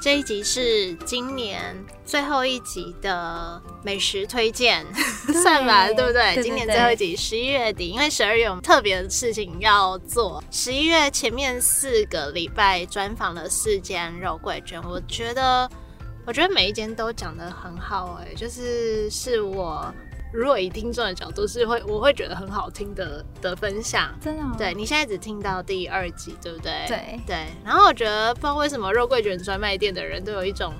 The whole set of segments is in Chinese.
这一集是今年最后一集的美食推荐，算吧，对不对？对对今年最后一集，十一月底，因为十二月有特别的事情要做。十一月前面四个礼拜专访了四间肉桂卷，我觉得，我觉得每一间都讲得很好、哎，就是是我。如果以听众的角度，是会我会觉得很好听的的分享，真的吗？对你现在只听到第二集，对不对？对对。然后我觉得不知道为什么肉桂卷专卖店的人都有一种，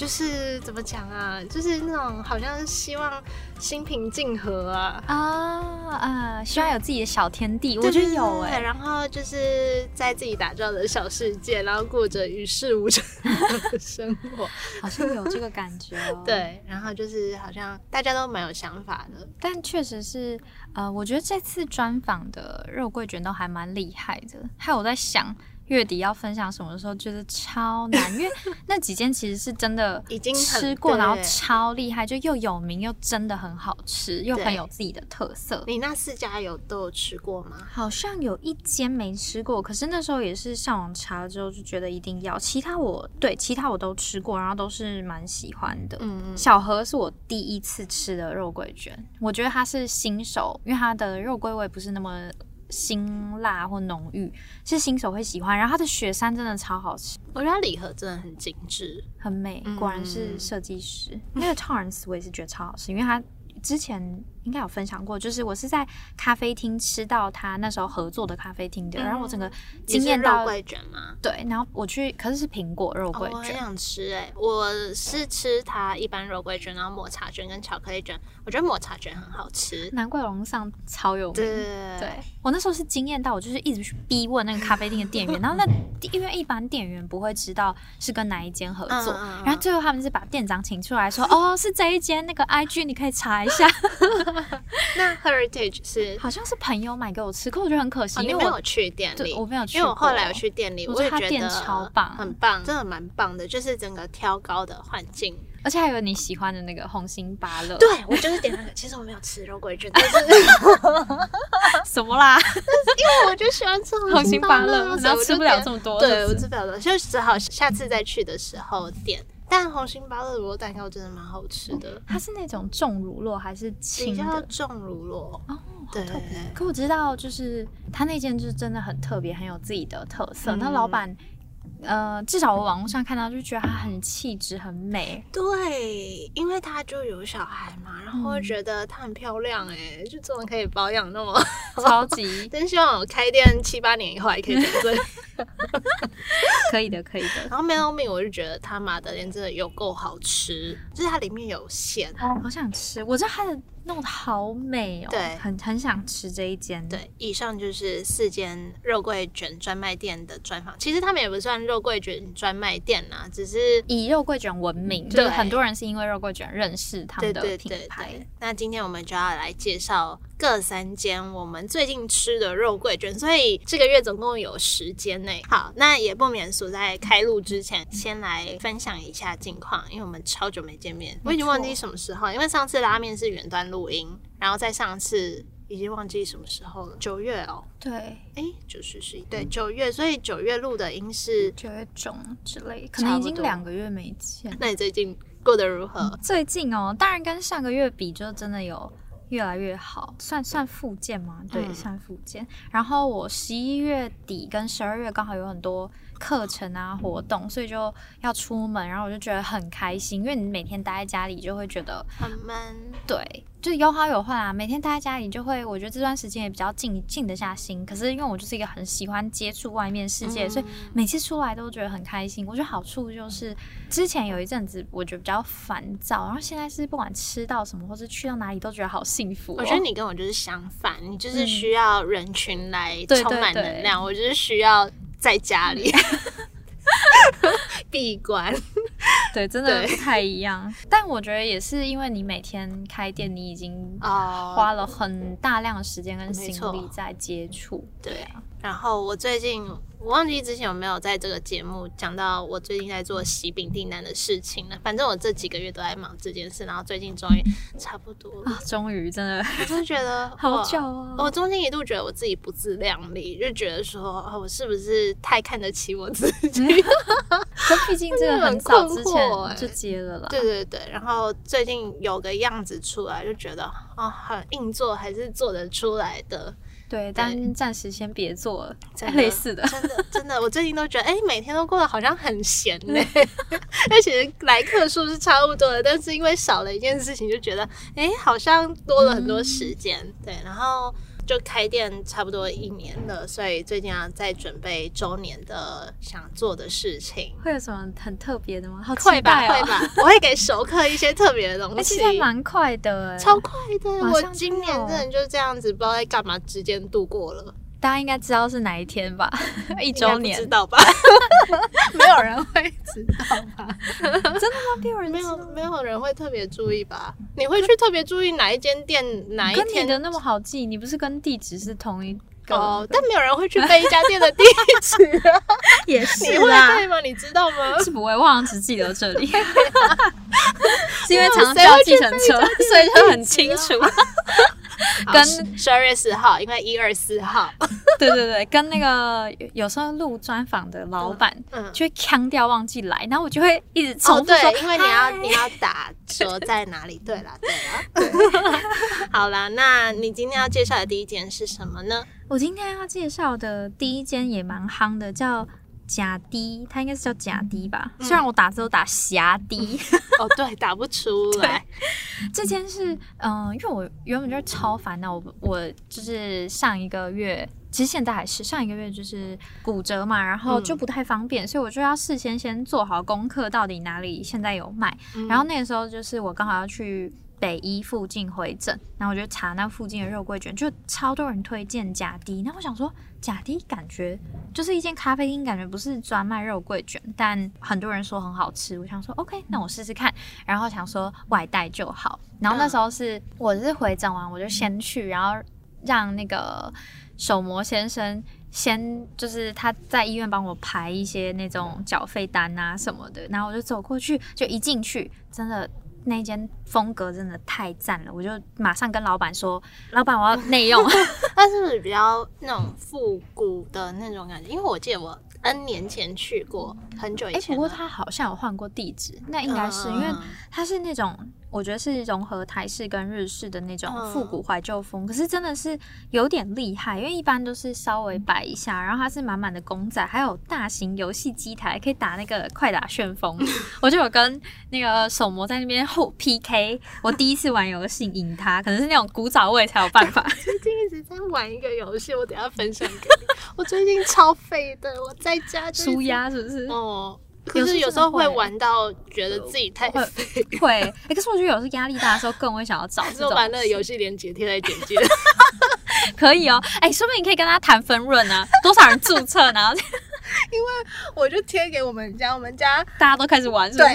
就是怎么讲啊，就是那种好像是希望心平静和啊。啊啊，希望有自己的小天地，我觉得有哎、对然后就是在自己打造的小世界，然后过着与世无争的生活。好像有这个感觉哦。对，然后就是好像大家都蛮有想法的。但确实是，呃，我觉得这次专访的肉桂卷都还蛮厉害的。还有我在想月底要分享什么的时候，觉得超难，因为 那几间其实是真的已经吃过，然后超厉害，就又有名又真的很好吃，又很有自己的特色。你那四家有都有吃过吗？好像有一间没吃过，可是那时候也是上网查了之后就觉得一定要。其他我对其他我都吃过，然后都是蛮喜欢的。嗯嗯，小何是我第一次吃的肉桂卷，我觉得它是新手，因为它的肉桂味不是那么辛辣或浓郁，是新手会喜欢。然后它的雪山真的超好吃，我觉得它礼盒真的很精致。很美，嗯果然是设计师。那个 Torrance 我也是觉得超好吃，因为它之前应该有分享过，就是我是在咖啡厅吃到他那时候合作的咖啡厅的，然后我整个惊艳到肉桂卷吗？对，然后我去，可是是苹果肉桂哦我很，想吃哎、我是吃它一般肉桂卷，然后抹茶卷跟巧克力卷，我觉得抹茶卷很好吃。难怪网络上超有名。对对我那时候是惊艳到，我就是一直去逼问那个咖啡厅的店员，然后那因为一般店员不会知道是跟哪一间合作，嗯嗯嗯然后最后他们是把店长请出来说，哦，是这一间，那个 IG 你可以查一下，那 Heritage 是，好像是朋友买给我吃，可我觉得很可惜，哦，因为我你没有去店里，我没有去因为我后来过有去店里，我觉得超棒很棒，真的蛮棒的，就是整个挑高的环境。而且还有你喜欢的那个红心芭乐，对，我就是点那个，其实我没有吃肉桂卷，但是 什么啦，因为我就喜欢吃红心芭乐，然后吃不了么。这么多，对，我吃不了多，就只好下次再去的时候点。但红心芭乐乳酪蛋糕真的蛮好吃的，它是那种重乳酪还是轻的？较重乳酪。哦，对，可我知道，就是它那件就是真的很特别，很有自己的特色。嗯那老板，呃，至少我网络上看到就觉得她很气质、很美。对，因为她就有小孩嘛，然后会觉得她很漂亮哎、就真的可以保养那么。超级 真希望我开店七八年以后还可以这样。可以的，可以的。然后 Melody 我就觉得他马德莲真的有够好吃，就是它里面有馅。好想吃，我知道它的弄得好美哦，对很很想吃这一间。，对，以上就是四间肉桂卷专卖店的专访。其实他们也不算肉桂卷专卖店啦，只是以肉桂卷闻名，就很多人是因为肉桂卷认识他们的对对品牌。对。那今天我们就要来介绍各三间我们最近吃的肉桂卷，所以这个月总共有十间呢。好，那也不免俗，在开录之前，先来分享一下近况，因为我们超久没见面，我已经忘记什么时候，因为上次拉面是远端录音，然后再上次。已经忘记什么时候了，九月哦，对，哎，九十十一，对，九月，所以九月录的音是。九月中之类，可能已经两个月没见。那你最近过得如何？最近哦，当然跟上个月比，就真的有越来越好，算算复健吗？对，嗯算复健。然后我十一月底跟十二月刚好有很多课程啊活动，所以就要出门，然后我就觉得很开心，因为你每天待在家里就会觉得很闷，对，就有好有坏啊。每天待在家里就会，我觉得这段时间也比较静静得下心。可是因为我就是一个很喜欢接触外面世界，所以每次出来都觉得很开心。我觉得好处就是，之前有一阵子我觉得比较烦躁，然后现在是不管吃到什么或是去到哪里都觉得好幸福、哦。我觉得你跟我就是相反，你就是需要人群来充满对能量，我就是需要在家里 闭关。对真的不太一样。但我觉得也是因为你每天开店，你已经哦花了很大量的时间跟心力在接触。对啊，然后我最近我忘记之前有没有在这个节目讲到我最近在做喜饼订单的事情了。反正我这几个月都在忙这件事，然后最近终于差不多了。啊，终于真的我真的觉得 好我久哦。我中间一度觉得我自己不自量力，就觉得说，哦我是不是太看得起我自己？可毕竟这个很早之前就接了啦。对对对，然后最近有个样子出来，就觉得哦，很硬做还是做得出来的。对，但暂时先别做了，类似的。真的 真的，我最近都觉得，哎、每天都过得好像很闲呢。而且来客数是差不多的，但是因为少了一件事情，就觉得，哎、好像多了很多时间。对，然后就开店差不多一年了，所以最近啊在准备周年的想做的事情。会有什么很特别的吗？好会吧！会吧，我会给熟客一些特别的东哎，西其。实蛮快的哎，超快的！我今年真的就这样子，不知道在干嘛之间度过了。大家应该知道是哪一天吧？一周年知，道吧？没有人会知道吧？真的吗？没有人没有没有人会特别注意吧？你会去特别注意哪一间店哪一天的那么好记，你不是跟地址是同一个？哦？但没有人会去背一家店的地址啊！也你是会，背吗？你知道吗？是不会，我好像只记得这里，是因为常常叫计程车，所以就很清楚。跟十二月四号，因为一二四号，对对对，跟那个有有时候录专访的老板嗯。就会腔调忘记来，然后我就会一直哦，重复说，对，因为你要你要打折在哪里。对啦，对啦。好啦，那你今天要介绍的第一件是什么呢？我今天要介绍的第一间也蛮夯的，叫假滴，它应该是叫假滴吧？嗯虽然我打字都打霞滴，哦，对，打不出 来。这间是嗯、呃因为我原本就是超烦恼，我我就是上一个月。其实现在还是上一个月就是骨折嘛，然后就不太方便，所以我就要事先先做好功课，到底哪里现在有卖。嗯然后那个时候就是我刚好要去北医附近回诊，然后我就查那附近的肉桂卷，就超多人推荐假滴。然后我想说，假滴感觉就是一间咖啡厅，感觉不是专卖肉桂卷，但很多人说很好吃。我想说，OK，那我试试看。然后想说外带就好。然后那时候是、我是回诊完，我就先去，然后让那个手模先生。先就是他在医院帮我排一些那种缴费单啊什么的，然后我就走过去，就一进去，真的那间风格真的太赞了，我就马上跟老板说：“老板，我要内用。它是不是比较那种复古的那种感觉？因为我记得我 N 年前去过，很久”以哎、前了。不过他好像有换过地址，那应该是、嗯因为它是那种我觉得是融合台式跟日式的那种嗯复古怀旧风，可是真的是有点厉害，因为一般都是稍微摆一下，然后它是满满的公仔，还有大型游戏机台可以打那个快打旋风，我就有跟那个手模在那边后 PK，我第一次玩游戏赢他，可能是那种古早味才有办法。最近一直在玩一个游戏，我等下分享给你。我最近超废的，我在家舒压是不是？哦。可有时是有时候会玩到觉得自己太会废，会、欸，可是我觉得有时候压力大的时候更会想要找这种就把那个游戏连接贴在简介。可以哦，哎、说不定你可以跟他谈分润啊，多少人注册，呢？因为我就贴给我们家，我们家大家都开始玩，是不是？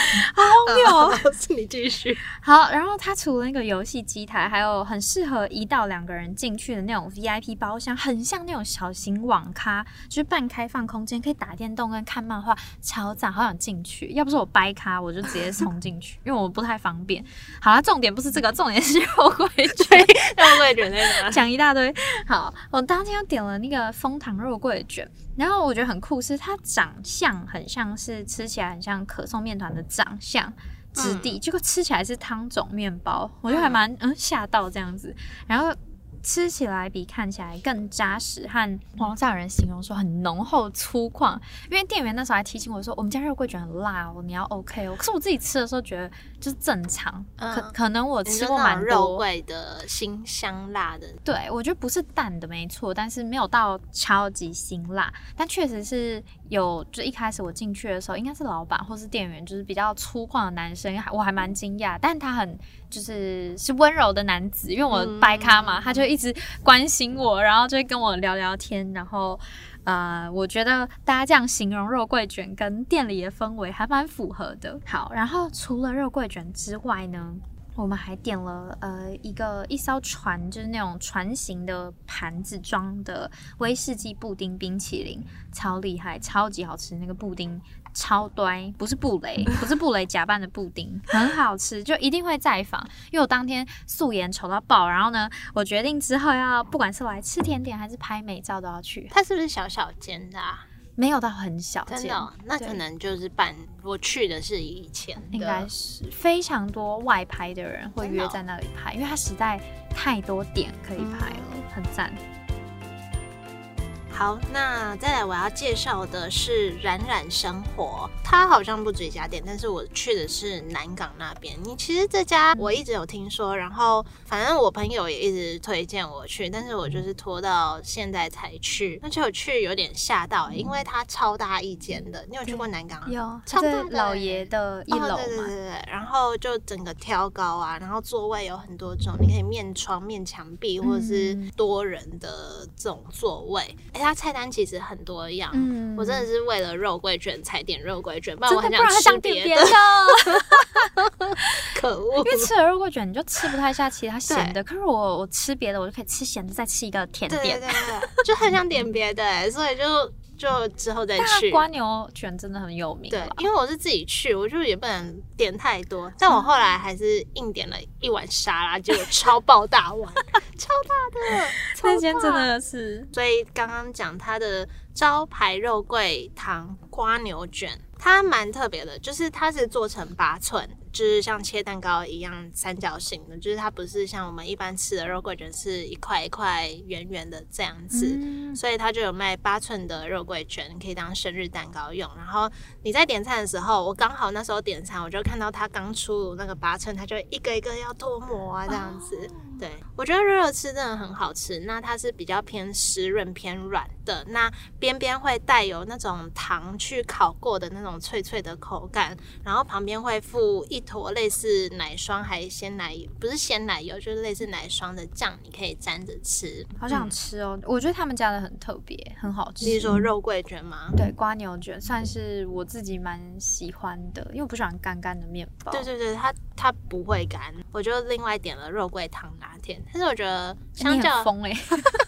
对 好荒谬哦！好是你继续。好，然后它除了那个游戏机台，还有很适合一到两个人进去的那种 VIP 包厢，很像那种小型网咖，就是半开放空间，可以打电动跟看漫画，超赞，好想进去。要不是我掰咖，我就直接冲进去，因为我不太方便。好啦，重点不是这个，重点是肉桂卷。肉桂卷在哪？讲一大堆。好，我当天又点了那个枫糖肉桂卷，然后我觉得很酷，是它长相很像是吃起来很像可颂面团的长相。质地，结果吃起来是汤种面包，我就还蛮嗯吓到这样子，然后吃起来比看起来更扎实，和网上有人形容说很浓厚粗犷，因为店员那时候还提醒我说我们家肉桂卷很辣哦，你要 OK 哦，可是我自己吃的时候觉得就是正常，嗯。可可能我吃过蛮多。肉桂的辛香辣的，对，我觉得不是淡的没错，但是没有到超级辛辣，但确实是有。就一开始我进去的时候，应该是老板或是店员，就是比较粗犷的男生，还我还蛮惊讶，但他很就是是温柔的男子，因为我掰咖嘛，他就一直关心我，然后就会跟我聊聊天，然后。呃，我觉得大家这样形容肉桂卷跟店里的氛围还蛮符合的。好，然后除了肉桂卷之外呢，我我们还点了呃一个一艘船，就是那种船型的盘子装的威士忌布丁冰淇淋，超厉害，超级好吃，那个布丁超端，不是布雷，不是布雷假扮的布丁，很好吃，就一定会再访。因为我当天素颜丑到爆，然后呢，我决定之后要不管是来吃甜点还是拍美照都要去。它是不是小小间的啊？没有到很小真间，的哦、那可能就是办我去的是以前的，应该是非常多外拍的人会约在那里拍，因为它实在太多点可以拍了，很赞。好，那再来我要介绍的是冉冉生活，它好像不止一家店，但是我去的是南港那边。你其实这家我一直有听说，然后反正我朋友也一直推荐我去，但是我就是拖到现在才去，而且我去有点吓到、因为它超大一间的。你有去过南港吗？有，超大老爷的一楼哦、对对嘛，对对，然后就整个挑高啊，然后座位有很多种，你可以面窗、面墙壁，或者是嗯多人的这种座位。哎、它菜单其实很多样，嗯我真的是为了肉桂卷才点肉桂卷，不然我很想点吃别的。可恶因！为吃了肉桂卷你就吃不太下其他咸的，可是我我吃别的我就可以吃咸的，再吃一个甜点对点。对对，就很想点别的、哎所以就就之后再去。瓜牛卷真的很有名对，因为我是自己去，我就也不能点太多，但我后来还是硬点了一碗沙拉，结果超爆大碗，超大的，超那间真的是所以刚刚讲它的招牌肉桂糖瓜牛卷，它蛮特别的，就是它是做成八寸，就是像切蛋糕一样三角形的，就是它不是像我们一般吃的肉桂卷是一块一块圆圆的这样子。嗯所以它就有卖八寸的肉桂卷，可以当生日蛋糕用。然后你在点餐的时候，我刚好那时候点餐，我就看到它刚出炉那个八寸，它就一个一个要脱模啊，这样子。对我觉得热热吃真的很好吃。那它是比较偏湿润、偏软的，那边边会带有那种糖去烤过的那种脆脆的口感，然后旁边会附一坨类似奶霜还鲜奶油，不是鲜奶油，就是类似奶霜的酱，你可以沾着吃。好想吃哦！我觉得他们家的很特别，很好吃。你是说肉桂卷吗？对瓜牛卷算是我自己蛮喜欢的，因为我不喜欢干干的面包。对对对，它它不会干，我就另外点了肉桂糖拿铁，但是我觉得相你较很疯哎、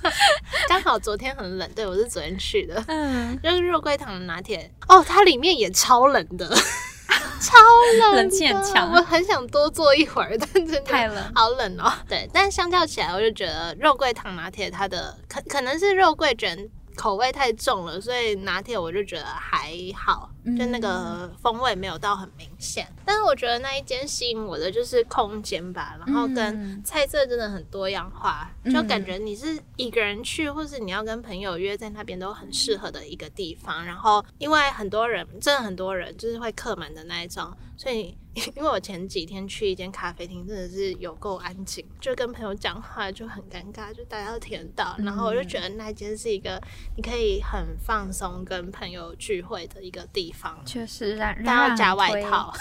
刚好昨天很冷，对我是昨天去的，嗯，就是肉桂糖拿铁哦，它里面也超冷的，超冷的，冷气很强我很想多坐一会儿，但真的太冷。好冷哦。对，但相较起来，我就觉得肉桂糖拿铁它的可可能是肉桂卷口味太重了，所以拿铁我就觉得还好，就那个风味没有到很明显。但是我觉得那一间吸引我的就是空间吧，然后跟嗯菜色真的很多样化，嗯就感觉你是一个人去，或是你要跟朋友约在那边都很适合的一个地方。然后因为很多人，真的很多人就是会客满的那一种，所以因为我前几天去一间咖啡厅，真的是有够安静，就跟朋友讲话就很尴尬，就大家都听得到。然后我就觉得那间是一个你可以很放松跟朋友聚会的一个地方。确实，冉冉要加外 套，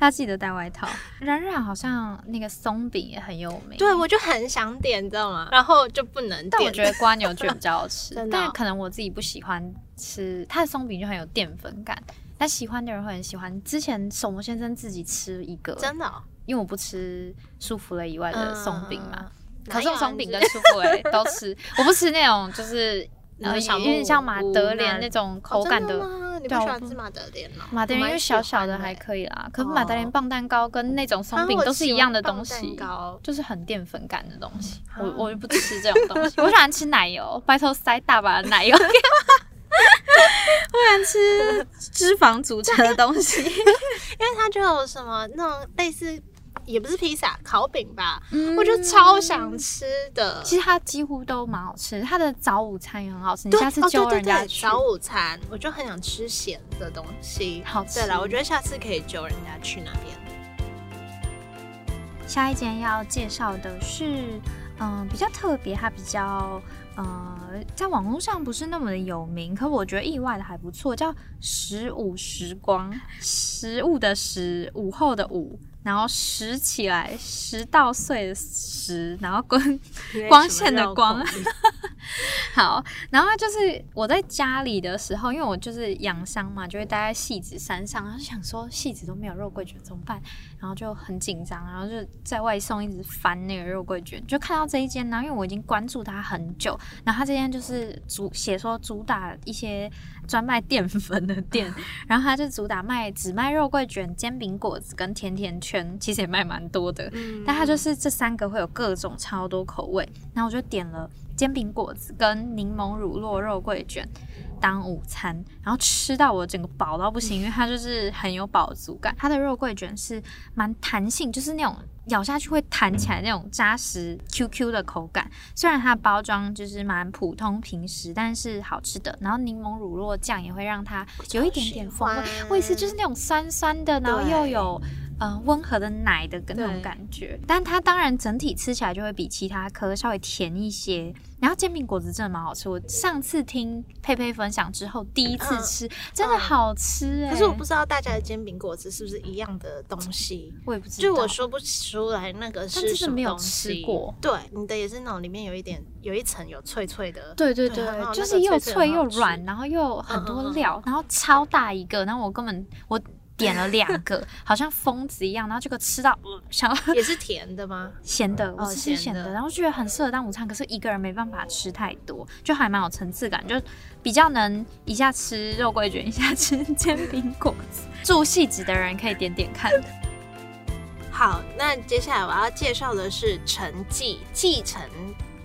要记得带外套。冉冉好像那个松饼也很有名，对我就很想点，你知道吗？然后就不能点。但我觉得瓜牛卷比较好 吃，但可能我自己不喜欢吃它的松饼，就很有淀粉感。但喜欢的人会很喜欢。之前手磨先生自己吃一个，真的哦、因为我不吃舒芙蕾以外的松饼嘛，嗯可颂松饼跟舒芙蕾都吃，我不吃那种就是 呃有点像马德莲那种哦口感的吗？你不对啊我喜欢吃马德莲哦？马德莲因为小小的还可以啦，可是哦马德莲棒蛋糕跟那种松饼都是一样的东西就是很淀粉感的东西。我啊我就不吃这种东西，我喜欢吃奶油，白头塞大把的奶油。我 喜欢吃脂肪组成的东西，因为它就有什么那种类似，也不是披萨，烤饼吧，我就超想吃的。嗯其实它几乎都蛮好吃，它的早午餐也很好吃。你下次揪人家早午餐，我就很想吃咸的东西。好吃对了，我觉得下次可以揪人家去那边。下一间要介绍的是，嗯、比较特别，它比较呃，在网络上不是那么的有名，可我觉得意外的还不错，叫十五时光，十五的十，午后的午，然后拾起来，拾到碎的拾，然后光 光线的光，好，然后就是我在家里的时候，因为我就是养伤嘛，就会待在戏子山上，然后想说戏子都没有肉桂卷怎么办，然后就很紧张，然后就在外送一直翻那个肉桂卷，就看到这一间，然后因为我已经关注它很久，然后它这间就是主写说主打一些专卖淀粉的店，然后它就主打卖只卖肉桂卷、煎饼果子跟甜甜圈，其实也卖蛮多的，但它就是这三个会有各种超多口味，然后我就点了。煎饼果子跟柠檬乳酪肉桂卷当午餐，然后吃到我整个饱到不行，因为它就是很有饱足感。它的肉桂卷是蛮弹性，就是那种咬下去会弹起来那种扎实 Q Q 的口感。虽然它的包装就是蛮普通平时，但是好吃的。然后柠檬乳酪酱也会让它有一点点风味，味是就是那种酸酸的，然后又有。嗯，温和的奶的那种感觉，但它当然整体吃起来就会比其他颗稍微甜一些。然后煎饼果子真的蛮好吃，我上次听佩佩分享之后，第一次吃真的好吃哎。可是我不知道大家的煎饼果子是不是一样的东西，我也不知道，就我说不出来那个是什么东西。对，你的也是那种里面有一点有一层有脆脆的，对对对，就是又脆又软，然后又很多料，然后超大一个，然后我根本我。点了两个，好像疯子一样，然后这个吃到想 也是甜的吗？咸的，我吃咸的，然后觉得很适合当午餐，可是一个人没办法吃太多，就还蛮有层次感，就比较能一下吃肉桂卷，一下吃 煎饼果子。住细子的人可以点点看。好，那接下来我要介绍的是承继继承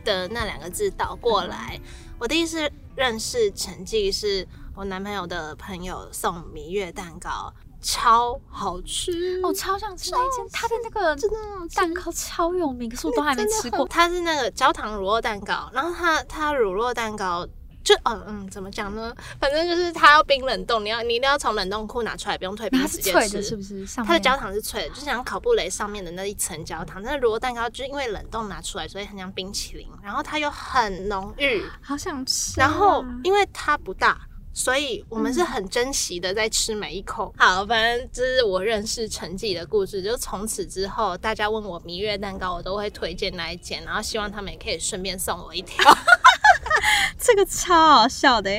的那两个字倒过来。我第一次认识承继是我男朋友的朋友送蜜月蛋糕。超好吃，我超想吃那间，它的那个真的蛋糕超有名，可是我都还没吃过。它是那个焦糖乳酪蛋糕，然后它它乳酪蛋糕就嗯嗯怎么讲呢？反正就是它要冰冷冻，你要你一定要从冷冻库拿出来，不用退冰直接吃，是不是？它的焦糖是脆的，就像烤布雷上面的那一层焦糖。那乳酪蛋糕就是因为冷冻拿出来，所以很像冰淇淋，然后它又很浓郁，好想吃。然后因为它不大。所以我们是很珍惜的，在吃每一口。好，反正这是我认识陈记的故事。就从此之后，大家问我蜜月蛋糕，我都会推荐那一间，然后希望他们也可以顺便送我一条。这个超好笑的，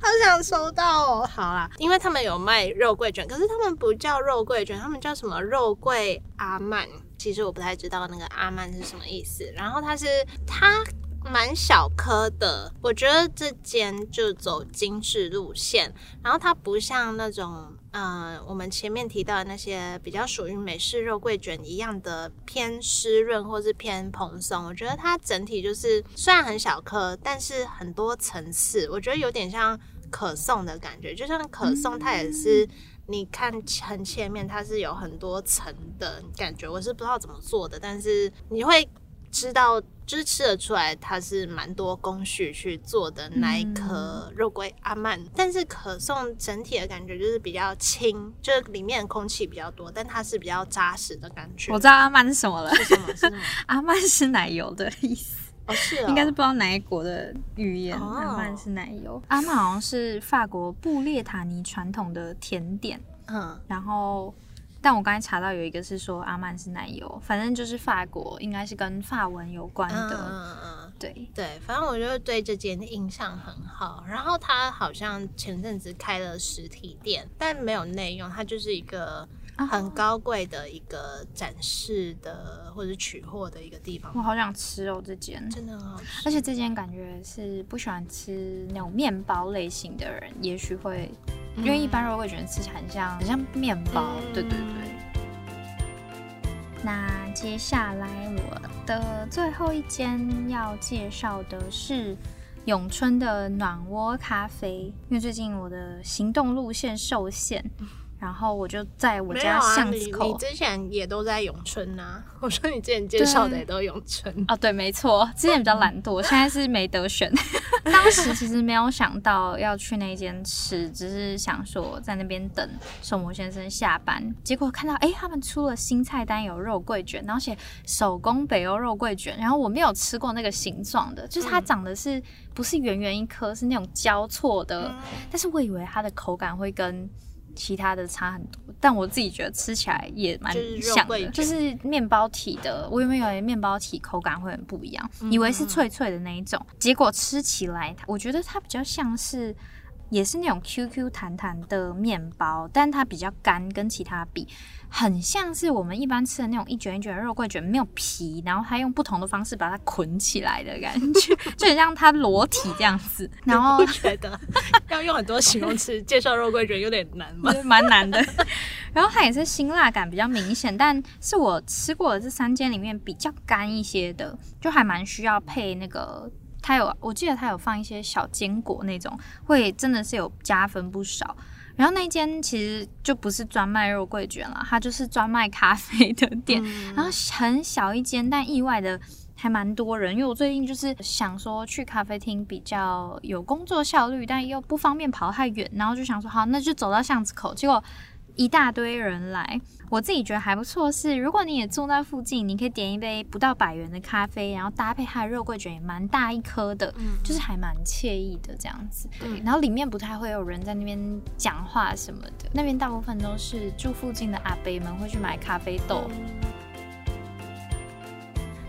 好想收到哦。好啦，因为他们有卖肉桂卷，可是他们不叫肉桂卷，他们叫什么肉桂阿曼。其实我不太知道那个阿曼是什么意思。然后它是它。蛮小颗的，我觉得这间就走精致路线，然后它不像那种，呃，我们前面提到的那些比较属于美式肉桂卷一样的偏湿润或是偏蓬松。我觉得它整体就是虽然很小颗，但是很多层次，我觉得有点像可颂的感觉。就像可颂，它也是你看很切面，它是有很多层的感觉。我是不知道怎么做的，但是你会知道。就是吃得出来，它是蛮多工序去做的那一颗肉桂阿曼，但是可颂整体的感觉就是比较轻，就是里面空气比较多，但它是比较扎实的感觉。我知道阿曼是什么了，是什么？是什么？阿曼是奶油的意思哦，是，应该是不知道哪一国的语言。阿曼是奶油，阿曼好像是法国布列塔尼传统的甜点。嗯，然后。但我刚才查到有一个是说阿曼是奶油，反正就是法国，应该是跟法文有关的。嗯嗯，对对，反正我就对这间印象很好。然后他好像前阵子开了实体店，但没有内用，它就是一个很高贵的一个展示的或者取货的一个地方。我好想吃哦，这间真的很好吃。而且这间感觉是不喜欢吃那种面包类型的人，也许会。因为一般肉桂卷吃起来很像很像面包，对对对。那接下来我的最后一间要介绍的是永春的暖窝咖啡，因为最近我的行动路线受限。然后我就在我家巷子口。你之前也都在永春呐？我说你之前介绍的也都永春哦，对，没错，之前比较懒惰，现在是没得选。当时其实没有想到要去那间吃，只是想说在那边等寿魔先生下班。结果看到哎，他们出了新菜单，有肉桂卷，然后写手工北欧肉桂卷。然后我没有吃过那个形状的，就是它长得是不是圆圆一颗，是那种交错的。但是我以为它的口感会跟。其他的差很多，但我自己觉得吃起来也蛮像的，就是面包体的。我原本以为面包体口感会很不一样，以为是脆脆的那一种，结果吃起来，我觉得它比较像是。也是那种 QQ 弹弹的面包，但它比较干，跟其他比，很像是我们一般吃的那种一卷一卷的肉桂卷，没有皮，然后它用不同的方式把它捆起来的感觉，就很像它裸体这样子。然后我觉得要用很多形容词介绍肉桂卷有点难吗？蛮难的。然后它也是辛辣感比较明显，但是我吃过的这三间里面比较干一些的，就还蛮需要配那个。它有，我记得它有放一些小坚果那种，会真的是有加分不少。然后那间其实就不是专卖肉桂卷了，它就是专卖咖啡的店。然后很小一间，但意外的还蛮多人。因为我最近就是想说去咖啡厅比较有工作效率，但又不方便跑太远，然后就想说好，那就走到巷子口。结果一大堆人来，我自己觉得还不错。是如果你也住在附近，你可以点一杯不到百元的咖啡，然后搭配它的肉桂卷，也蛮大一颗的，就是还蛮惬意的这样子。对，然后里面不太会有人在那边讲话什么的，那边大部分都是住附近的阿伯们会去买咖啡豆。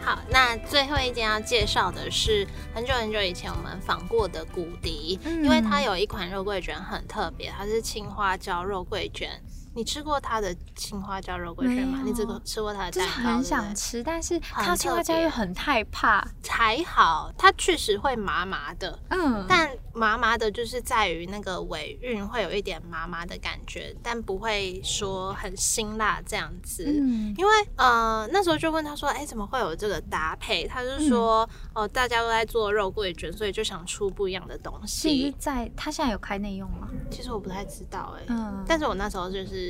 好，那最后一间要介绍的是很久很久以前我们访过的古迪，因为它有一款肉桂卷很特别，它是青花椒肉桂卷。你吃过它的青花椒肉桂卷吗？你这个吃过它的蛋糕？很想吃，但是它青花椒又很害怕。还好，它确实会麻麻的，嗯，但麻麻的就是在于那个尾韵会有一点麻麻的感觉，但不会说很辛辣这样子。嗯，因为呃那时候就问他说，哎，怎么会有这个搭配？他就说，哦，大家都在做肉桂卷，所以就想出不一样的东西。是在他现在有开内用吗？其实我不太知道，哎，嗯，但是我那时候就是。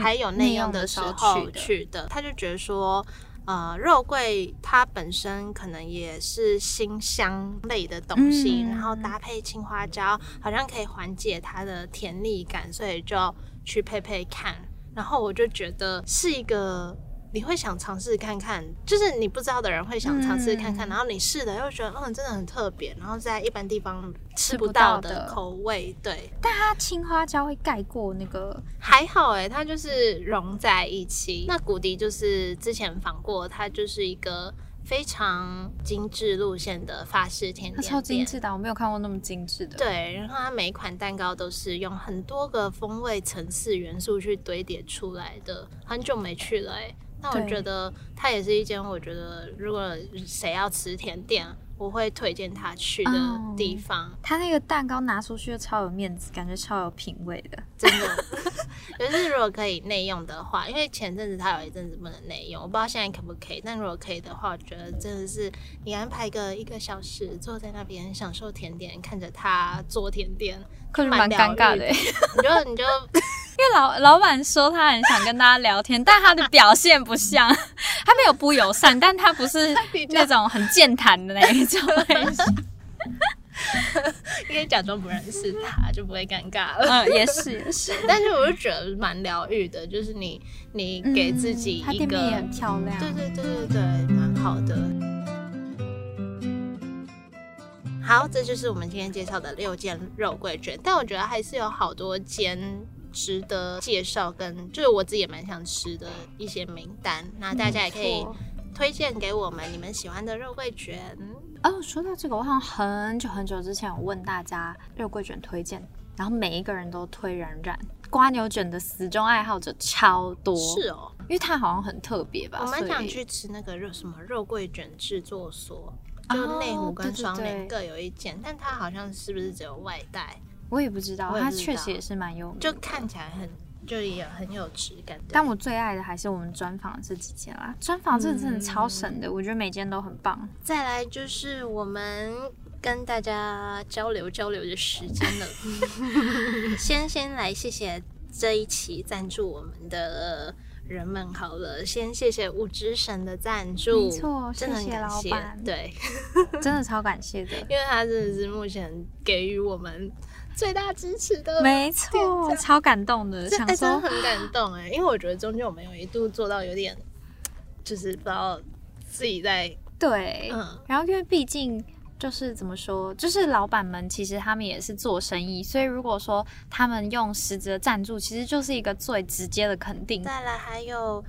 还有内用的时候去的，他就觉得说，呃，肉桂它本身可能也是辛香类的东西，然后搭配青花椒，好像可以缓解它的甜腻感，所以就去配配看。然后我就觉得是一个。你会想尝试看看，就是你不知道的人会想尝试看看，然后你试了又觉得嗯真的很特别，然后在一般地方吃不到的口味，对。但它青花椒会盖过那个，还好哎，它就是融在一起。那古迪就是之前访过，它就是一个非常精致路线的法式甜点超精致的，我没有看过那么精致的。对，然后它每一款蛋糕都是用很多个风味层次元素去堆叠出来的，很久没去了哎。那我觉得它也是一间，我觉得如果谁要吃甜点，我会推荐他去的地方。他那个蛋糕拿出去就超有面子，感觉超有品味的，真的。就是如果可以内用的话，因为前阵子他有一阵子不能内用，我不知道现在可不可以。但如果可以的话，我觉得真的是你安排个一个小时，坐在那边享受甜点，看着他做甜点，可是蛮尴尬的。你就你就。因为老老板说他很想跟大家聊天，但他的表现不像，他没有不友善，但他不是那种很健谈的那一种类型。因为假装不认识他，就不会尴尬了。嗯，也是也是。但是我就觉得蛮疗愈的，就是你你给自己一个，也很漂亮。对对对对对，蛮好的。好，这就是我们今天介绍的六件肉桂卷，但我觉得还是有好多间。值得介绍跟就是我自己也蛮想吃的一些名单，那大家也可以推荐给我们你们喜欢的肉桂卷哦。说到这个，我好像很久很久之前有问大家肉桂卷推荐，然后每一个人都推冉冉瓜牛卷的死忠爱好者超多，是哦，因为它好像很特别吧。我蛮想去吃那个肉什么肉桂卷制作所，就内湖跟双面各有一间，但它好像是不是只有外带？我也不知道，它确实也是蛮有名，就看起来很，就也很有质感。但我最爱的还是我们专访这几件啦，专访这真的超神的，我觉得每件都很棒。再来就是我们跟大家交流交流的时间了，先先来谢谢这一期赞助我们的人们好了，先谢谢五之神的赞助，没错，真的很感谢，对，真的超感谢的，因为他真的是目前给予我们。最大支持的，没错，超感动的，想说很感动哎，因为我觉得中间我们有一度做到有点，就是不知道自己在对，嗯，然后因为毕竟就是怎么说，就是老板们其实他们也是做生意，所以如果说他们用实则赞助，其实就是一个最直接的肯定。再来还有。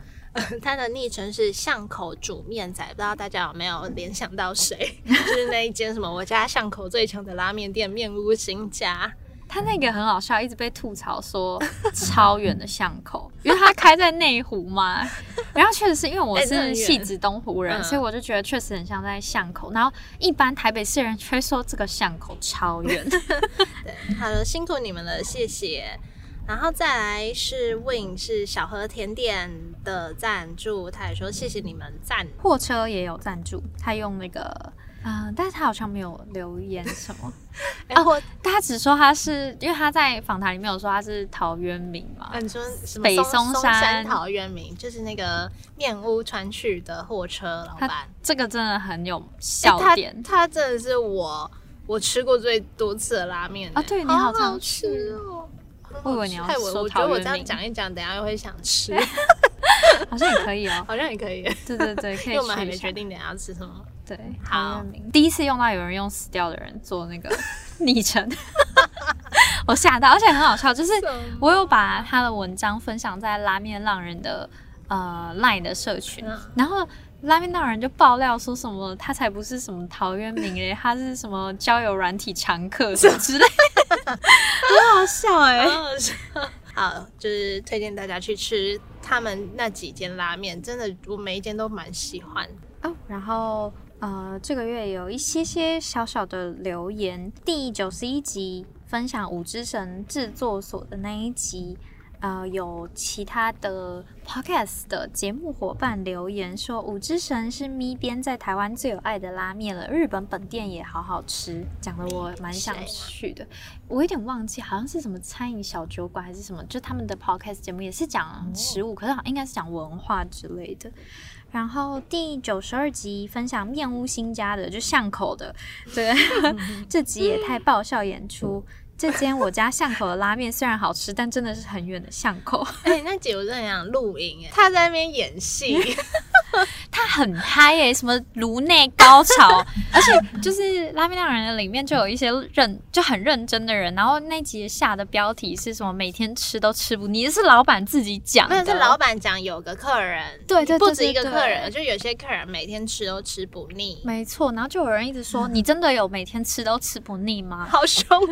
他的昵称是巷口煮面仔，不知道大家有没有联想到谁？就是那一间什么我家巷口最强的拉面店面屋新家。他那个很好笑，一直被吐槽说 超远的巷口，因为他开在内湖嘛。然后确实是因为我是戏子东湖人，所以我就觉得确实很像在巷口。然后一般台北市人却说这个巷口超远。对，好的，辛苦你们了，谢谢。然后再来是 Win 是小河甜点的赞助，他也说谢谢你们赞。货车也有赞助，他用那个啊，但是他好像没有留言什么啊，他只说他是因为他在访谈里面有说他是陶渊明嘛，你说北松山陶渊明就是那个面屋川去的货车老板，这个真的很有笑点，他真的是我我吃过最多次的拉面啊，对你好常吃哦。我以为你要说我觉得我这样讲一讲，等下又会想吃，好像也可以哦，好像也可以。对对对，可以。因为我们还没决定等下要吃什么。对，好。第一次用到有人用死掉的人做那个 昵称，我吓到，而且很好笑，就是我有把他的文章分享在拉面浪人的呃 Line 的社群，然后。拉面浪人就爆料说什么，他才不是什么陶渊明诶，他是什么交友软体常客什么之类，很好笑哎。好，就是推荐大家去吃他们那几间拉面，真的我每一间都蛮喜欢哦。然后呃，这个月有一些些小小的留言，第九十一集分享五之神制作所的那一集。呃，有其他的 podcast 的节目伙伴留言说，五之神是咪边在台湾最有爱的拉面了，日本本店也好好吃，讲的我蛮想去的。我有点忘记，好像是什么餐饮小酒馆还是什么，就他们的 podcast 节目也是讲食物，可是应该是讲文化之类的。然后第九十二集分享面屋新家的，就巷口的，对，这集也太爆笑演出。这间我家巷口的拉面虽然好吃，但真的是很远的巷口。哎，那姐我真的想录音哎，他在那边演戏。他很嗨耶，什么颅内高潮，而且就是拉面那人里面就有一些认就很认真的人，然后那集下的标题是什么？每天吃都吃不腻，是老板自己讲的。是老板讲有个客人，对对，不止一个客人，就有些客人每天吃都吃不腻。没错，然后就有人一直说，你真的有每天吃都吃不腻吗？好凶！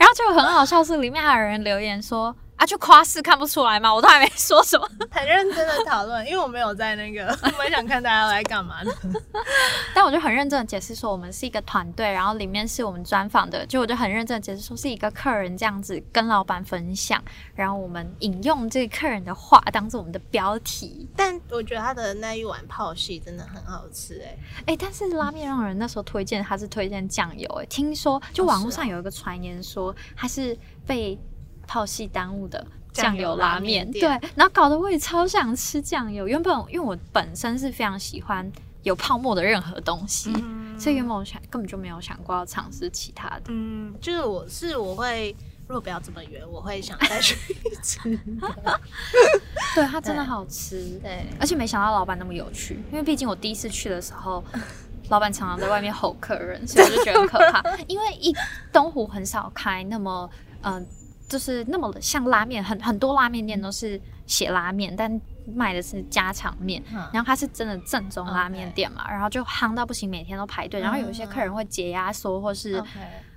然后就很好笑，是里面还有人留言说。啊，就夸饰看不出来吗？我都还没说什么，很认真的讨论，因为我没有在那个，我蛮想看大家来干嘛的。但我就很认真的解释说，我们是一个团队，然后里面是我们专访的，就我就很认真的解释说，是一个客人这样子跟老板分享，然后我们引用这个客人的话当做我们的标题。但我觉得他的那一碗泡戏真的很好吃，哎哎，但是拉面让人那时候推荐他是推荐酱油，哎，听说就网络上有一个传言说他是被。泡系耽误的酱油拉面，对，然后搞得我也超想吃酱油。原本因为我本身是非常喜欢有泡沫的任何东西，所以原本我想根本就没有想过要尝试其他的。嗯，就是我是我会，如果不要这么远，我会想再去吃。对，它真的好吃，对，而且没想到老板那么有趣，因为毕竟我第一次去的时候，老板常常在外面吼客人，所以我就觉得很可怕。因为一东湖很少开那么嗯。就是那么像拉面，很很多拉面店都是写拉面，但卖的是家常面。然后它是真的正宗拉面店嘛，然后就夯到不行，每天都排队。然后有一些客人会解压缩，或是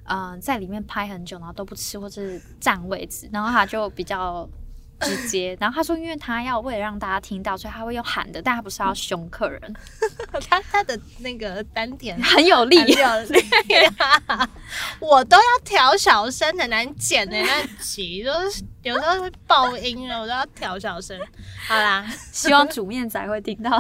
嗯在里面拍很久，然后都不吃，或是占位置，然后他就比较。直接，然后他说，因为他要为了让大家听到，所以他会用喊的，但他不是要凶客人。他他的那个丹田很有力，很有力。我都要调小声，很难剪的那集，就是有时候会爆音了，我都要调小声。好啦，希望煮面仔会听到。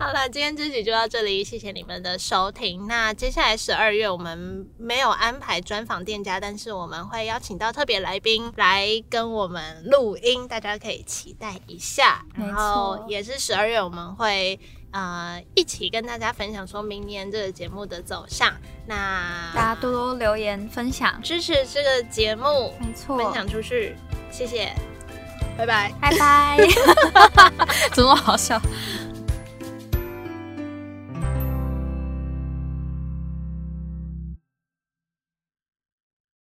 好了，今天这集就到这里，谢谢你们的收听。那接下来十二月我们没有安排专访店家，但是我们会邀请到特别来宾来跟我们录音，大家可以期待一下。然后也是十二月我们会呃一起跟大家分享说明年这个节目的走向。那大家多多留言分享，支持这个节目，没错，分享出去，谢谢，拜拜，拜拜，怎么好笑？